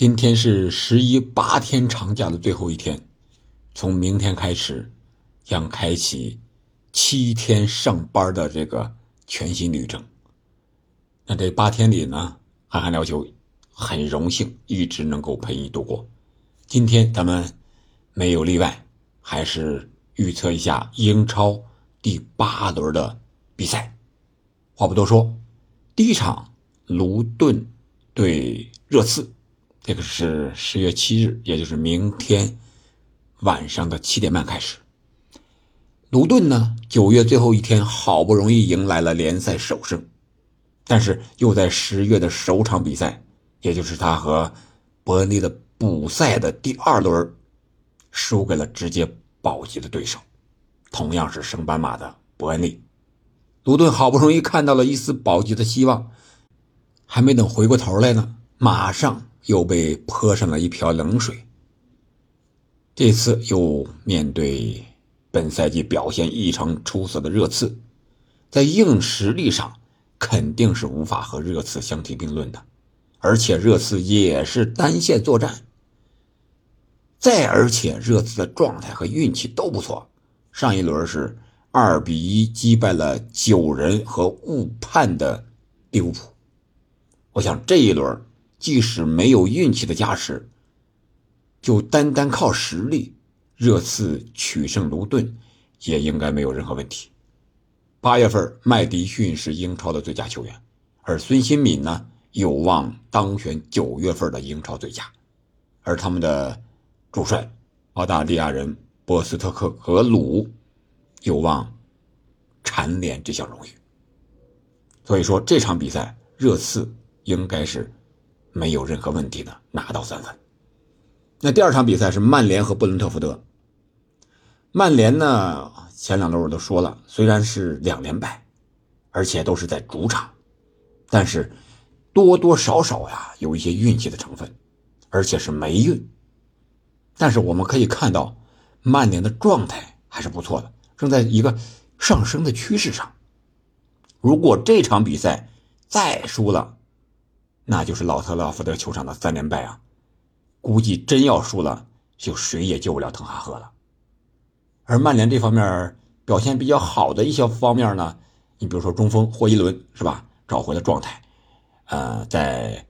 今天是十一八天长假的最后一天，从明天开始，将开启七天上班的这个全新旅程。那这八天里呢，憨憨聊球很荣幸一直能够陪你度过。今天咱们没有例外，还是预测一下英超第八轮的比赛。话不多说，第一场卢顿对热刺。这个是十月七日，也就是明天晚上的七点半开始。卢顿呢，九月最后一天好不容易迎来了联赛首胜，但是又在十月的首场比赛，也就是他和伯恩利的补赛的第二轮，输给了直接保级的对手，同样是升班马的伯恩利。卢顿好不容易看到了一丝保级的希望，还没等回过头来呢，马上。又被泼上了一瓢冷水。这次又面对本赛季表现异常出色的热刺，在硬实力上肯定是无法和热刺相提并论的，而且热刺也是单线作战。再而且热刺的状态和运气都不错，上一轮是二比一击败了九人和误判的利物浦。我想这一轮。即使没有运气的加持，就单单靠实力，热刺取胜卢顿也应该没有任何问题。八月份，麦迪逊是英超的最佳球员，而孙兴敏呢有望当选九月份的英超最佳，而他们的主帅澳大利亚人波斯特克格鲁有望蝉联这项荣誉。所以说，这场比赛热刺应该是。没有任何问题的拿到三分。那第二场比赛是曼联和布伦特福德。曼联呢，前两轮我都说了，虽然是两连败，而且都是在主场，但是多多少少呀有一些运气的成分，而且是霉运。但是我们可以看到，曼联的状态还是不错的，正在一个上升的趋势上。如果这场比赛再输了，那就是老特拉福德球场的三连败啊！估计真要输了，就谁也救不了滕哈赫了。而曼联这方面表现比较好的一些方面呢，你比如说中锋霍伊伦是吧，找回了状态，呃，在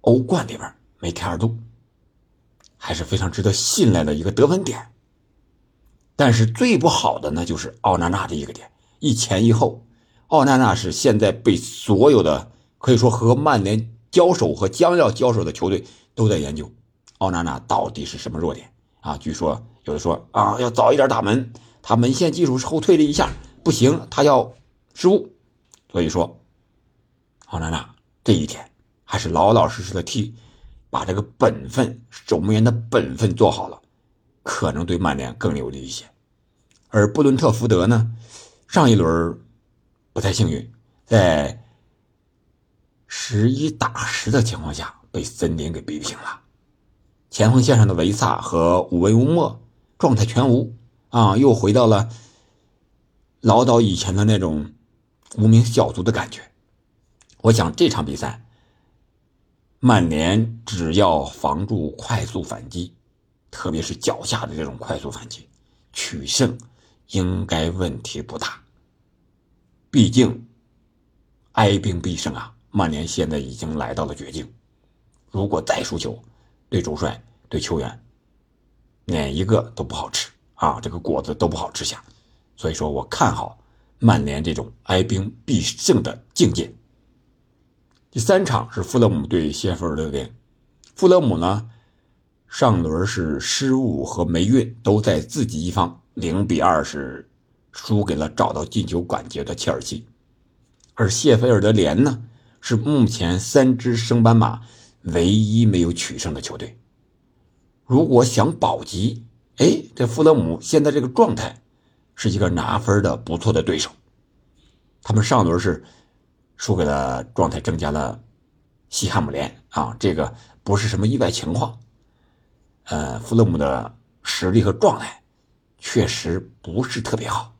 欧冠里边梅开二度，还是非常值得信赖的一个得分点。但是最不好的呢，就是奥纳纳的一个点，一前一后，奥纳纳是现在被所有的。可以说和曼联交手和将要交手的球队都在研究奥纳纳到底是什么弱点啊？据说有的说啊要早一点打门，他门线技术是后退了一下，不行，他要失误。所以说，奥纳纳这一天还是老老实实的踢，把这个本分守门员的本分做好了，可能对曼联更有利一些。而布伦特福德呢，上一轮不太幸运，在。十一打十的情况下，被森林给逼平了。前锋线上的维萨和武维乌莫状态全无啊，又回到了老早以前的那种无名小卒的感觉。我想这场比赛，曼联只要防住快速反击，特别是脚下的这种快速反击，取胜应该问题不大。毕竟哀兵必胜啊。曼联现在已经来到了绝境，如果再输球，对主帅、对球员，哪一个都不好吃啊！这个果子都不好吃下，所以说我看好曼联这种哀兵必胜的境界。第三场是富勒姆对谢菲尔德联，富勒姆呢，上轮是失误和霉运都在自己一方，零比二是输给了找到进球感觉的切尔西，而谢菲尔德联呢？是目前三支升班马唯一没有取胜的球队。如果想保级，哎，这富勒姆现在这个状态是一个拿分的不错的对手。他们上轮是输给了状态增加了西汉姆联啊，这个不是什么意外情况。呃，富勒姆的实力和状态确实不是特别好。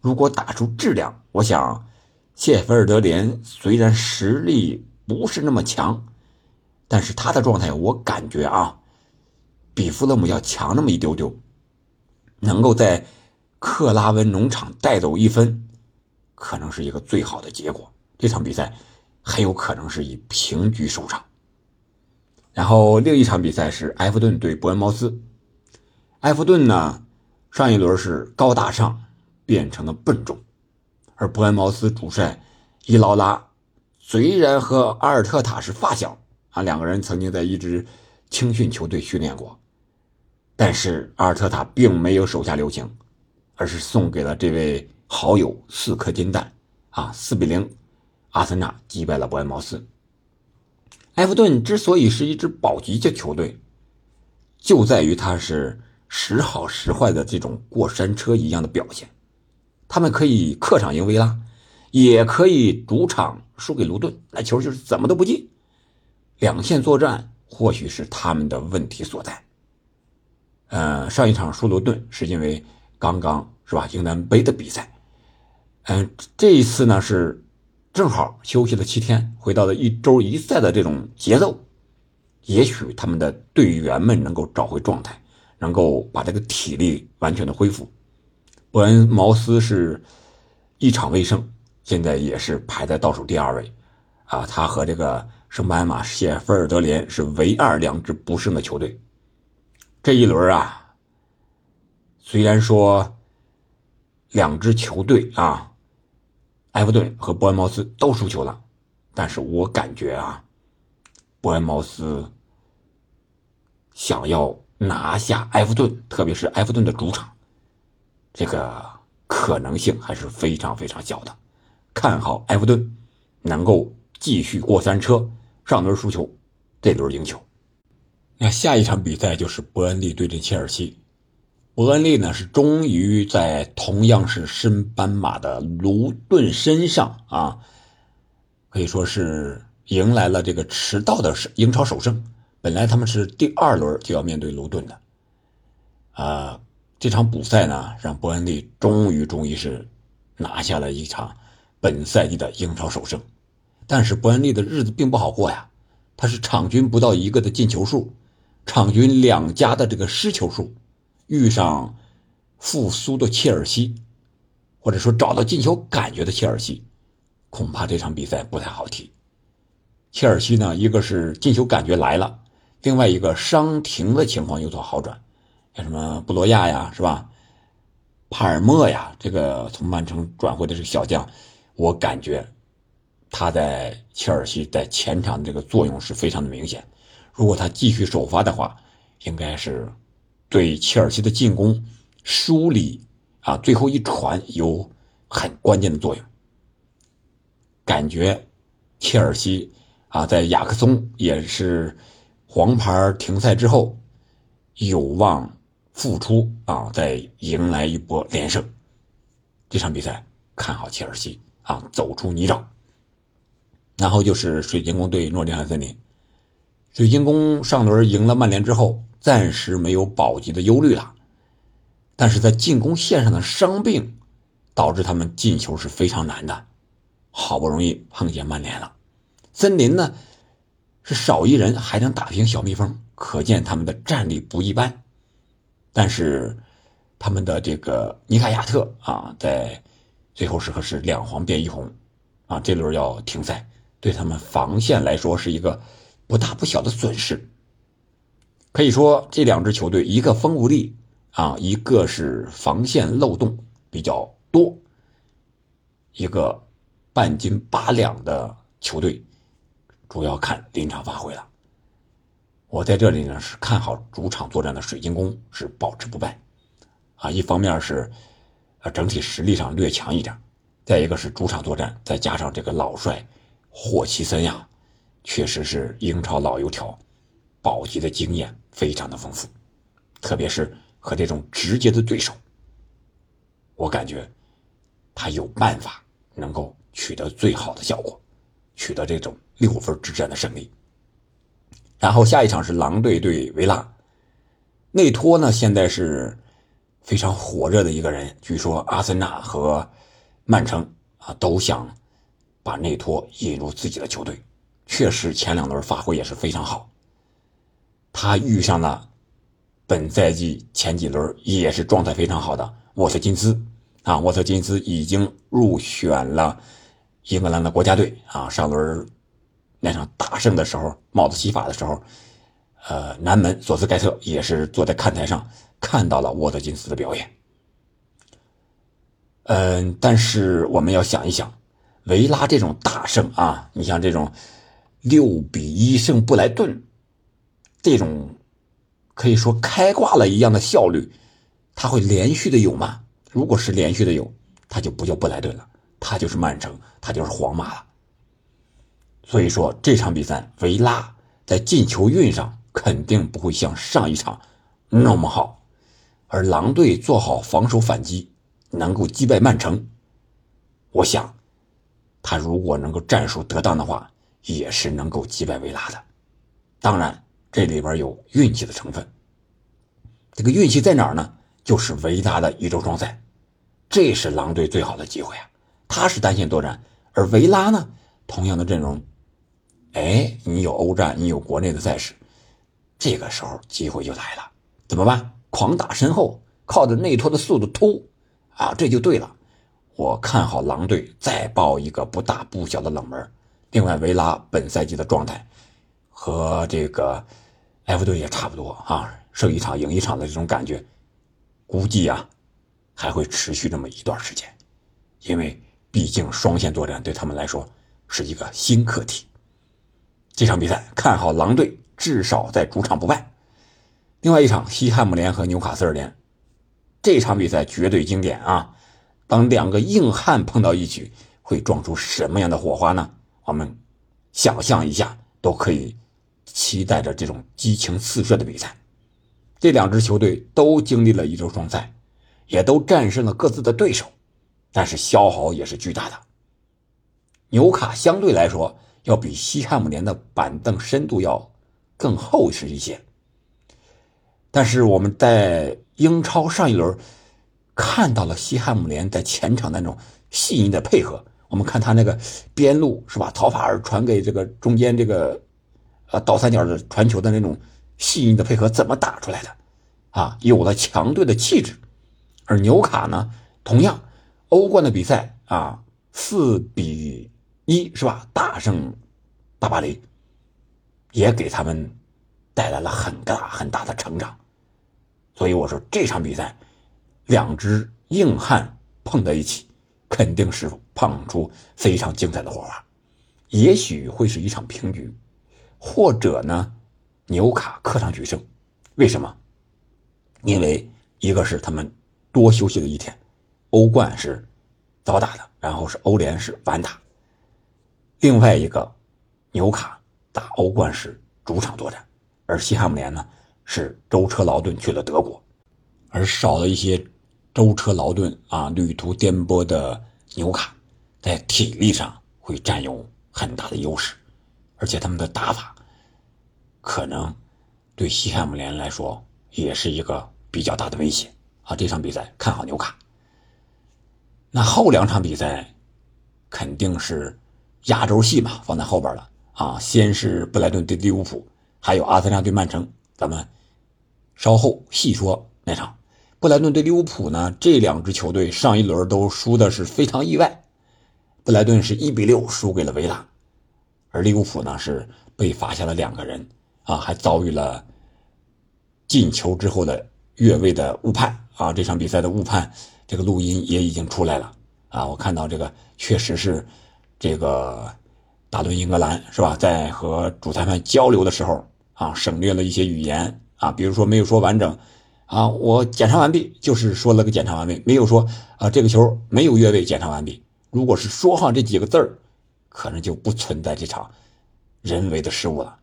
如果打出质量，我想。谢菲尔德联虽然实力不是那么强，但是他的状态我感觉啊，比弗勒姆要强那么一丢丢，能够在克拉文农场带走一分，可能是一个最好的结果。这场比赛很有可能是以平局收场。然后另一场比赛是埃弗顿对伯恩茅斯，埃弗顿呢上一轮是高大上变成了笨重，而伯恩茅斯主帅伊劳拉虽然和阿尔特塔是发小啊，两个人曾经在一支青训球队训练过，但是阿尔特塔并没有手下留情，而是送给了这位好友四颗金蛋啊，四比零，阿森纳击败了伯恩茅斯。埃弗顿之所以是一支保级的球队，就在于他是时好时坏的这种过山车一样的表现。他们可以客场赢维拉，也可以主场输给卢顿，那球就是怎么都不进。两线作战或许是他们的问题所在。呃，上一场输卢顿是因为刚刚是吧英南杯的比赛，嗯，这一次呢是。正好休息了七天，回到了一周一赛的这种节奏，也许他们的队员们能够找回状态，能够把这个体力完全的恢复。伯恩茅斯是一场未胜，现在也是排在倒数第二位，啊，他和这个圣班马谢菲尔德联是唯二两支不胜的球队。这一轮啊，虽然说两支球队啊。埃弗顿和伯恩茅斯都输球了，但是我感觉啊，伯恩茅斯想要拿下埃弗顿，特别是埃弗顿的主场，这个可能性还是非常非常小的。看好埃弗顿能够继续过山车，上轮输球，这轮赢球。那下一场比赛就是伯恩利对阵切尔西。伯恩利呢是终于在同样是深斑马的卢顿身上啊，可以说是迎来了这个迟到的英超首胜。本来他们是第二轮就要面对卢顿的，啊，这场补赛呢让伯恩利终于终于是拿下了一场本赛季的英超首胜。但是伯恩利的日子并不好过呀，他是场均不到一个的进球数，场均两家的这个失球数。遇上复苏的切尔西，或者说找到进球感觉的切尔西，恐怕这场比赛不太好踢。切尔西呢，一个是进球感觉来了，另外一个伤停的情况有所好转，像什么布罗亚呀，是吧？帕尔默呀，这个从曼城转会的这个小将，我感觉他在切尔西在前场的这个作用是非常的明显。如果他继续首发的话，应该是。对切尔西的进攻梳理啊，最后一传有很关键的作用。感觉切尔西啊，在雅克松也是黄牌停赛之后，有望复出啊，再迎来一波连胜。这场比赛看好切尔西啊，走出泥沼。然后就是水晶宫对诺丁汉森林，水晶宫上轮赢了曼联之后。暂时没有保级的忧虑了，但是在进攻线上的伤病，导致他们进球是非常难的。好不容易碰见曼联了，森林呢是少一人还能打平小蜜蜂，可见他们的战力不一般。但是他们的这个尼卡亚特啊，在最后时刻是两黄变一红，啊，这轮要停赛，对他们防线来说是一个不大不小的损失。可以说，这两支球队，一个锋无力啊，一个是防线漏洞比较多，一个半斤八两的球队，主要看临场发挥了。我在这里呢是看好主场作战的水晶宫是保持不败，啊，一方面是呃整体实力上略强一点，再一个是主场作战，再加上这个老帅霍奇森呀，确实是英超老油条。保级的经验非常的丰富，特别是和这种直接的对手，我感觉他有办法能够取得最好的效果，取得这种六分之战的胜利。然后下一场是狼队对维拉，内托呢现在是非常火热的一个人，据说阿森纳和曼城啊都想把内托引入自己的球队，确实前两轮发挥也是非常好。他遇上了本赛季前几轮也是状态非常好的沃特金斯啊，沃特金斯已经入选了英格兰的国家队啊。上轮那场大胜的时候，帽子戏法的时候，呃，南门索斯盖特也是坐在看台上看到了沃特金斯的表演。嗯，但是我们要想一想，维拉这种大胜啊，你像这种六比一胜布莱顿，这种可以说开挂了一样的效率，他会连续的有吗？如果是连续的有，他就不叫布莱顿了，他就是曼城，他就是皇马了。所以说这场比赛，维拉在进球运上肯定不会像上一场那么好，而狼队做好防守反击。能够击败曼城，我想，他如果能够战术得当的话，也是能够击败维拉的。当然，这里边有运气的成分。这个运气在哪儿呢？就是维拉的一周双赛，这是狼队最好的机会啊！他是单线作战，而维拉呢，同样的阵容，哎，你有欧战，你有国内的赛事，这个时候机会就来了。怎么办？狂打身后，靠着内托的速度突。啊，这就对了，我看好狼队再爆一个不大不小的冷门。另外，维拉本赛季的状态和这个埃弗顿也差不多啊，胜一场赢一场的这种感觉，估计啊还会持续这么一段时间，因为毕竟双线作战对他们来说是一个新课题。这场比赛看好狼队至少在主场不败。另外一场西汉姆联和纽卡斯尔联。这场比赛绝对经典啊！当两个硬汉碰到一起，会撞出什么样的火花呢？我们想象一下，都可以期待着这种激情四射的比赛。这两支球队都经历了一周双赛，也都战胜了各自的对手，但是消耗也是巨大的。纽卡相对来说要比西汉姆联的板凳深度要更厚实一些，但是我们在。英超上一轮看到了西汉姆联在前场那种细腻的配合，我们看他那个边路是吧？陶法尔传给这个中间这个呃倒三角的传球的那种细腻的配合怎么打出来的？啊，有了强队的气质。而纽卡呢，同样欧冠的比赛啊，四比一是吧？大胜大巴黎，也给他们带来了很大很大的成长。所以我说这场比赛，两支硬汉碰在一起，肯定是碰出非常精彩的火花。也许会是一场平局，或者呢，纽卡客场取胜。为什么？因为一个是他们多休息了一天，欧冠是早打的，然后是欧联是晚打。另外一个，纽卡打欧冠是主场作战，而西汉姆联呢？是舟车劳顿去了德国，而少了一些舟车劳顿啊旅途颠簸的纽卡，在体力上会占有很大的优势，而且他们的打法可能对西汉姆联来说也是一个比较大的威胁啊！这场比赛看好纽卡。那后两场比赛肯定是压轴戏嘛，放在后边了啊！先是布莱顿对利物浦，还有阿森纳对曼城，咱们。稍后细说那场，布莱顿对利物浦呢？这两支球队上一轮都输的是非常意外。布莱顿是一比六输给了维拉，而利物浦呢是被罚下了两个人啊，还遭遇了进球之后的越位的误判啊。这场比赛的误判，这个录音也已经出来了啊。我看到这个确实是这个大伦英格兰是吧，在和主裁判交流的时候啊，省略了一些语言。啊，比如说没有说完整，啊，我检查完毕，就是说了个检查完毕，没有说啊这个球没有越位，检查完毕。如果是说上这几个字儿，可能就不存在这场人为的失误了。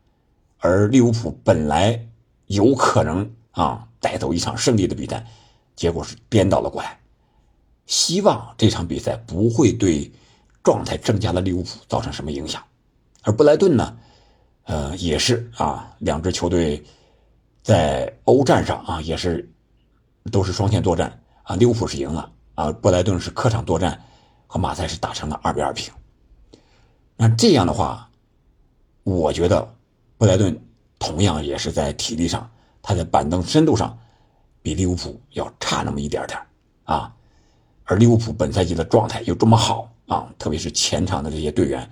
而利物浦本来有可能啊带走一场胜利的比赛，结果是颠倒了过来。希望这场比赛不会对状态增加的利物浦造成什么影响。而布莱顿呢，呃，也是啊，两支球队。在欧战上啊，也是都是双线作战啊。利物浦是赢了啊，布莱顿是客场作战，和马赛是打成了二比二平。那这样的话，我觉得布莱顿同样也是在体力上，他在板凳深度上比利物浦要差那么一点点啊。而利物浦本赛季的状态又这么好啊，特别是前场的这些队员，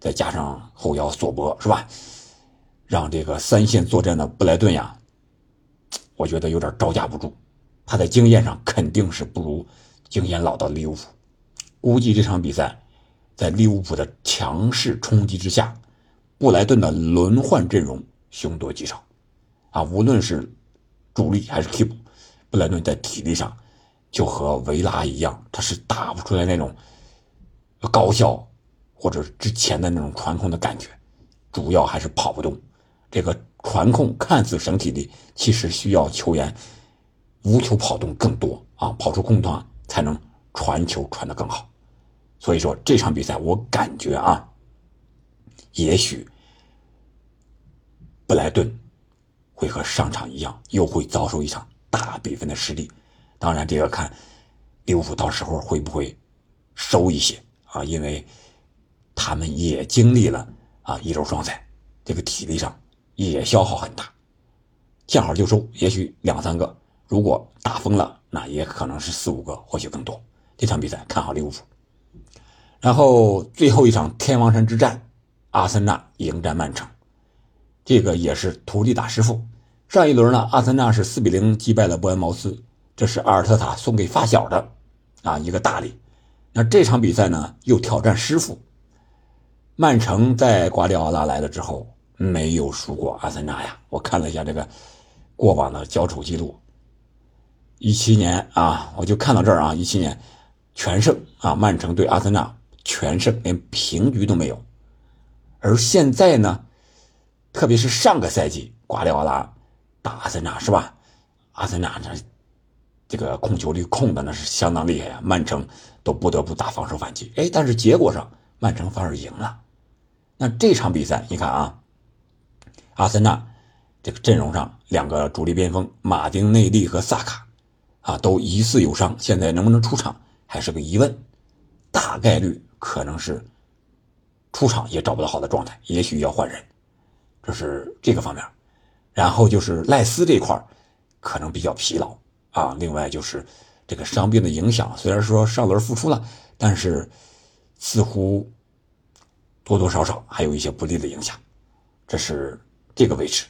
再加上后腰索博是吧，让这个三线作战的布莱顿呀，我觉得有点招架不住。他在经验上肯定是不如经验老道的利物浦。估计这场比赛，在利物浦的强势冲击之下，布莱顿的轮换阵容凶多吉少，啊，无论是主力还是替补，布莱顿在体力上就和维拉一样，他是打不出来那种高效或者之前的那种传控的感觉，主要还是跑不动。这个传控看似省体力，其实需要球员无球跑动更多啊，跑出空档才能传球传得更好。所以说这场比赛，我感觉啊，也许布莱顿会和上场一样，又会遭受一场大比分的失利。当然，这个看利物浦到时候会不会收一些啊？因为他们也经历了啊一周双赛，这个体力上也消耗很大，见好就收，也许两三个，如果打疯了，那也可能是四五个，或许更多。这场比赛看好利物浦。然后最后一场天王山之战，阿森纳迎战曼城，这个也是徒弟打师傅。上一轮呢，阿森纳是四比零击败了伯恩茅斯，这是阿尔特塔送给发小的啊一个大礼。那这场比赛呢，又挑战师傅。曼城在瓜迪奥拉来了之后，没有输过阿森纳呀。我看了一下这个过往的交手记录，一七年啊，我就看到这儿啊，一七年全胜啊，曼城对阿森纳。全胜，连平局都没有。而现在呢，特别是上个赛季，瓜迪奥拉打阿森纳是吧？阿森纳这这个控球率控的那是相当厉害呀，曼城都不得不打防守反击。哎，但是结果上曼城反而赢了。那这场比赛你看啊，阿森纳这个阵容上两个主力边锋马丁内利和萨卡啊都疑似有伤，现在能不能出场还是个疑问，大概率。可能是出场也找不到好的状态，也许要换人，这是这个方面。然后就是赖斯这块可能比较疲劳啊。另外就是这个伤病的影响，虽然说上轮复出了，但是似乎多多少少还有一些不利的影响。这是这个位置。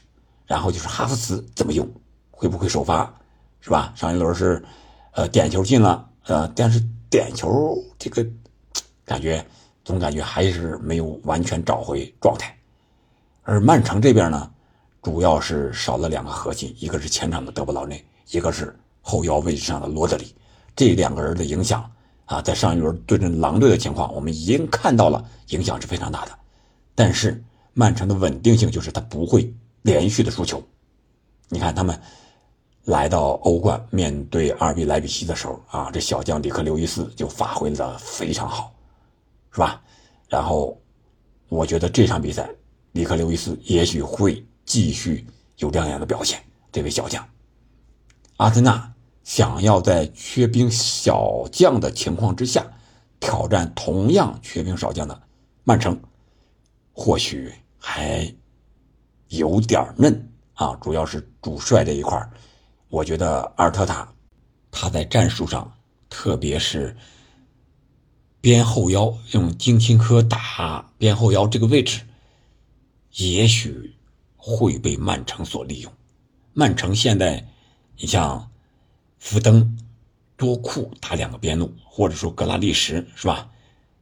然后就是哈弗茨怎么用，会不会首发，是吧？上一轮是呃点球进了，呃，但是点球这个。感觉总感觉还是没有完全找回状态，而曼城这边呢，主要是少了两个核心，一个是前场的德布劳内，一个是后腰位置上的罗德里，这两个人的影响啊，在上一轮对阵狼队的情况，我们已经看到了影响是非常大的。但是曼城的稳定性就是他不会连续的输球，你看他们来到欧冠面对阿尔比莱比锡的时候啊，这小将里克刘易斯就发挥的非常好。是吧？然后，我觉得这场比赛，里克·刘易斯也许会继续有亮眼的表现。这位小将，阿森纳想要在缺兵少将的情况之下挑战同样缺兵少将的曼城，或许还有点嫩啊。主要是主帅这一块我觉得阿尔特塔他在战术上，特别是。边后腰用金钦科打边后腰这个位置，也许会被曼城所利用。曼城现在，你像福登、多库打两个边路，或者说格拉利什是吧？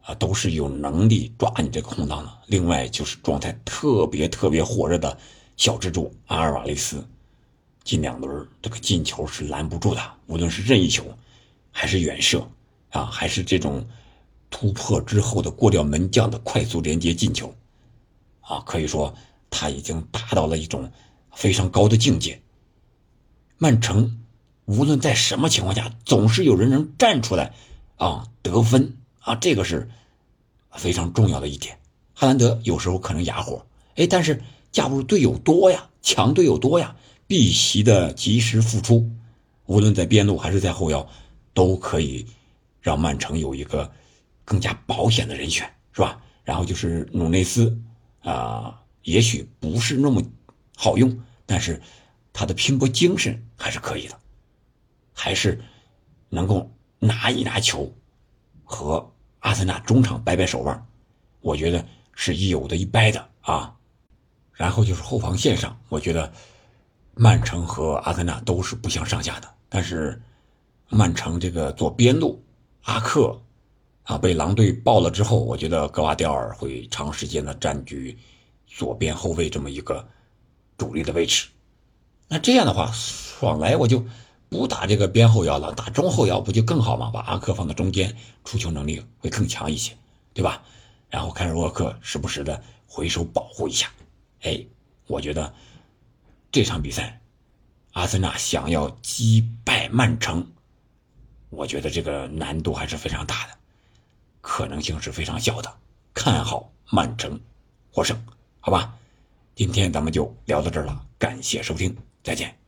啊，都是有能力抓你这个空档的。另外就是状态特别特别火热的小蜘蛛阿尔瓦雷斯，近两轮这个进球是拦不住的，无论是任意球，还是远射啊，还是这种。突破之后的过掉门将的快速连接进球，啊，可以说他已经达到了一种非常高的境界。曼城无论在什么情况下，总是有人能站出来啊得分啊，这个是非常重要的一点。哈兰德有时候可能哑火，哎，但是架不住队友多呀，强队友多呀，碧玺的及时复出，无论在边路还是在后腰，都可以让曼城有一个。更加保险的人选是吧？然后就是努内斯，啊，也许不是那么好用，但是他的拼搏精神还是可以的，还是能够拿一拿球，和阿森纳中场掰掰手腕，我觉得是有的一掰的啊。然后就是后防线上，我觉得曼城和阿森纳都是不相上下的，但是曼城这个左边路阿克。啊，被狼队爆了之后，我觉得格瓦迪尔会长时间的占据左边后卫这么一个主力的位置。那这样的话，爽来我就不打这个边后腰了，打中后腰不就更好吗？把阿克放到中间，出球能力会更强一些，对吧？然后看沃克时不时的回手保护一下。哎，我觉得这场比赛，阿森纳想要击败曼城，我觉得这个难度还是非常大的。可能性是非常小的，看好曼城获胜，好吧？今天咱们就聊到这儿了，感谢收听，再见。